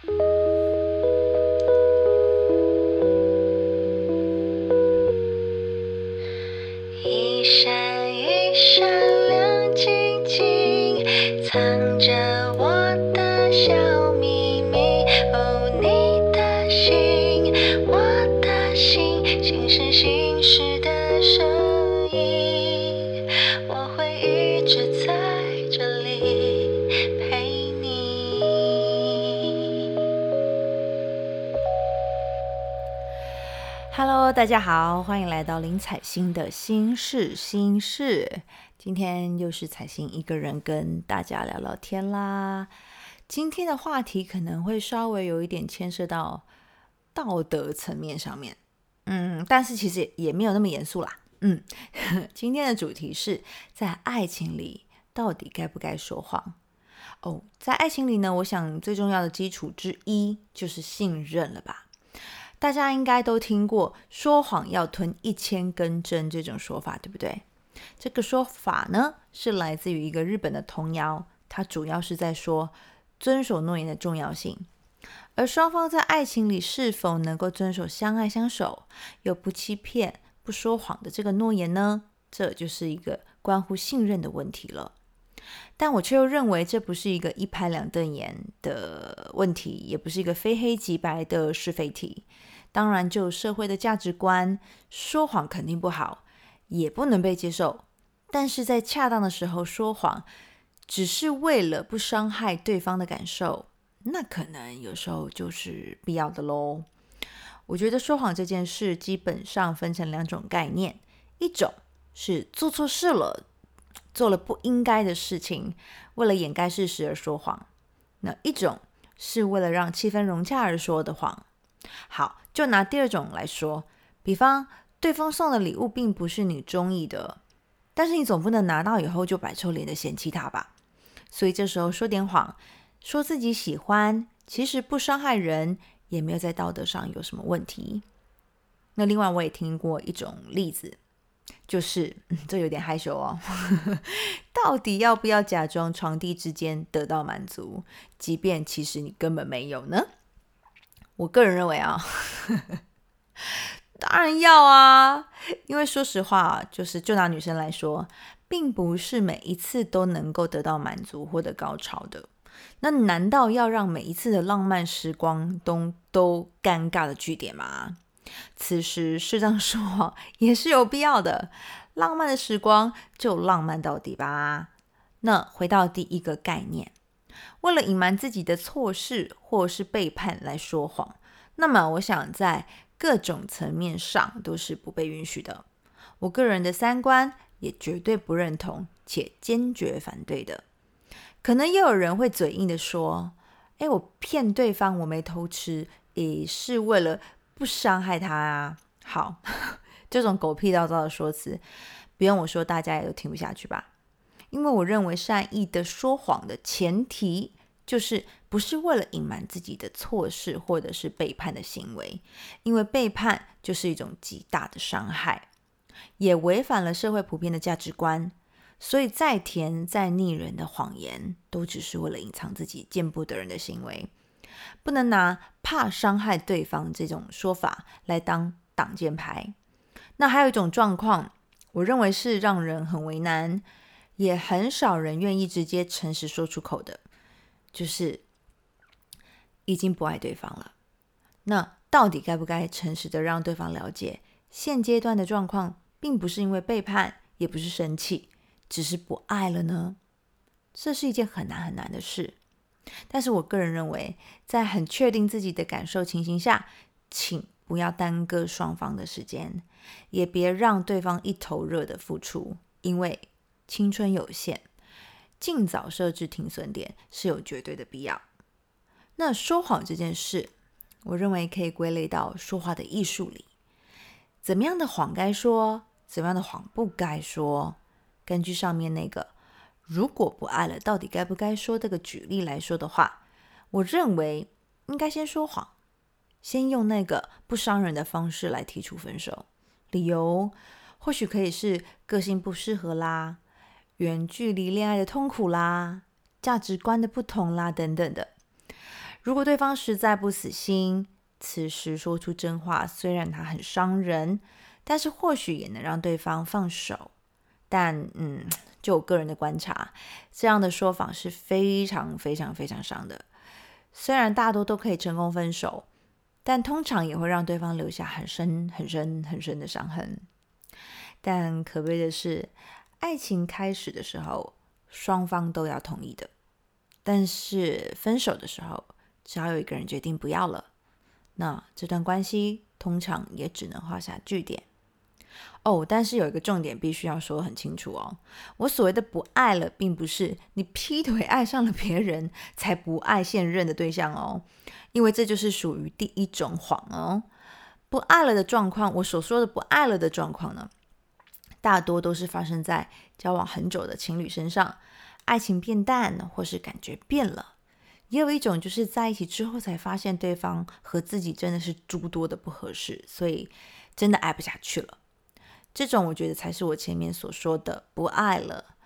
一闪一闪亮晶晶，藏着我的小大家好，欢迎来到林采欣的心事心事。今天又是采欣一个人跟大家聊聊天啦。今天的话题可能会稍微有一点牵涉到道德层面上面，嗯，但是其实也也没有那么严肃啦。嗯，今天的主题是在爱情里到底该不该说谎？哦，在爱情里呢，我想最重要的基础之一就是信任了吧。大家应该都听过“说谎要吞一千根针”这种说法，对不对？这个说法呢，是来自于一个日本的童谣，它主要是在说遵守诺言的重要性。而双方在爱情里是否能够遵守相爱相守，又不欺骗、不说谎的这个诺言呢？这就是一个关乎信任的问题了。但我却又认为这不是一个一拍两瞪眼的问题，也不是一个非黑即白的是非题。当然，就社会的价值观，说谎肯定不好，也不能被接受。但是在恰当的时候说谎，只是为了不伤害对方的感受，那可能有时候就是必要的喽。我觉得说谎这件事基本上分成两种概念，一种是做错事了，做了不应该的事情，为了掩盖事实而说谎；那一种是为了让气氛融洽而说的谎。好，就拿第二种来说，比方对方送的礼物并不是你中意的，但是你总不能拿到以后就摆臭脸的嫌弃他吧？所以这时候说点谎，说自己喜欢，其实不伤害人，也没有在道德上有什么问题。那另外我也听过一种例子，就是、嗯这有点害羞哦，到底要不要假装床地之间得到满足，即便其实你根本没有呢？我个人认为啊，当然要啊，因为说实话，就是就拿女生来说，并不是每一次都能够得到满足或者高潮的。那难道要让每一次的浪漫时光都都尴尬的据点吗？此时适当说谎也是有必要的，浪漫的时光就浪漫到底吧。那回到第一个概念。为了隐瞒自己的错事或是背叛来说谎，那么我想在各种层面上都是不被允许的。我个人的三观也绝对不认同且坚决反对的。可能也有人会嘴硬的说：“哎，我骗对方我没偷吃，也是为了不伤害他啊。”好，这种狗屁叨叨的说辞，不用我说，大家也都听不下去吧。因为我认为善意的说谎的前提就是不是为了隐瞒自己的错事或者是背叛的行为，因为背叛就是一种极大的伤害，也违反了社会普遍的价值观。所以再甜再腻人的谎言，都只是为了隐藏自己见不得人的行为，不能拿怕伤害对方这种说法来当挡箭牌。那还有一种状况，我认为是让人很为难。也很少人愿意直接诚实说出口的，就是已经不爱对方了。那到底该不该诚实的让对方了解，现阶段的状况并不是因为背叛，也不是生气，只是不爱了呢？这是一件很难很难的事。但是我个人认为，在很确定自己的感受情形下，请不要耽搁双方的时间，也别让对方一头热的付出，因为。青春有限，尽早设置停损点是有绝对的必要。那说谎这件事，我认为可以归类到说话的艺术里。怎么样的谎该说，怎么样的谎不该说？根据上面那个“如果不爱了，到底该不该说”这个举例来说的话，我认为应该先说谎，先用那个不伤人的方式来提出分手。理由或许可以是个性不适合啦。远距离恋爱的痛苦啦，价值观的不同啦，等等的，如果对方实在不死心，此时说出真话，虽然他很伤人，但是或许也能让对方放手。但嗯，就我个人的观察，这样的说法是非常非常非常伤的。虽然大多都可以成功分手，但通常也会让对方留下很深很深很深的伤痕。但可悲的是，爱情开始的时候，双方都要同意的。但是分手的时候，只要有一个人决定不要了，那这段关系通常也只能画下句点。哦，但是有一个重点必须要说很清楚哦。我所谓的不爱了，并不是你劈腿爱上了别人才不爱现任的对象哦，因为这就是属于第一种谎哦。不爱了的状况，我所说的不爱了的状况呢，大多都是发生在交往很久的情侣身上，爱情变淡或是感觉变了。也有一种就是在一起之后才发现对方和自己真的是诸多的不合适，所以真的爱不下去了。这种我觉得才是我前面所说的不爱了。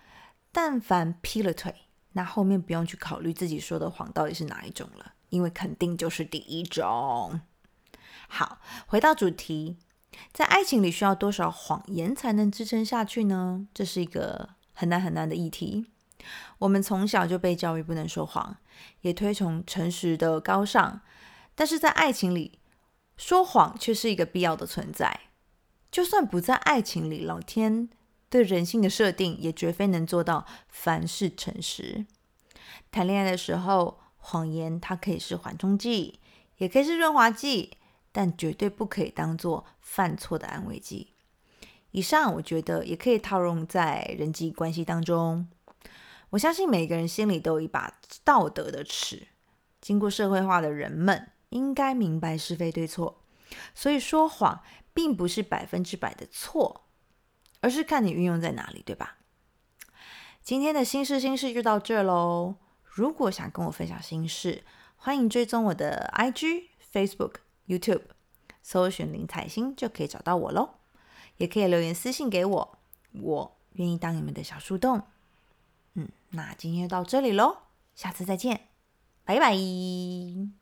但凡劈了腿，那后面不用去考虑自己说的谎到底是哪一种了，因为肯定就是第一种。好，回到主题，在爱情里需要多少谎言才能支撑下去呢？这是一个很难很难的议题。我们从小就被教育不能说谎，也推崇诚实的高尚，但是在爱情里，说谎却是一个必要的存在。就算不在爱情里，老天对人性的设定也绝非能做到凡事诚实。谈恋爱的时候，谎言它可以是缓冲剂，也可以是润滑剂，但绝对不可以当做犯错的安慰剂。以上我觉得也可以套用在人际关系当中。我相信每个人心里都有一把道德的尺，经过社会化的人们应该明白是非对错，所以说谎。并不是百分之百的错，而是看你运用在哪里，对吧？今天的心事心事就到这喽。如果想跟我分享心事，欢迎追踪我的 IG、Facebook、YouTube，搜寻林彩欣就可以找到我喽。也可以留言私信给我，我愿意当你们的小树洞。嗯，那今天就到这里喽，下次再见，拜拜。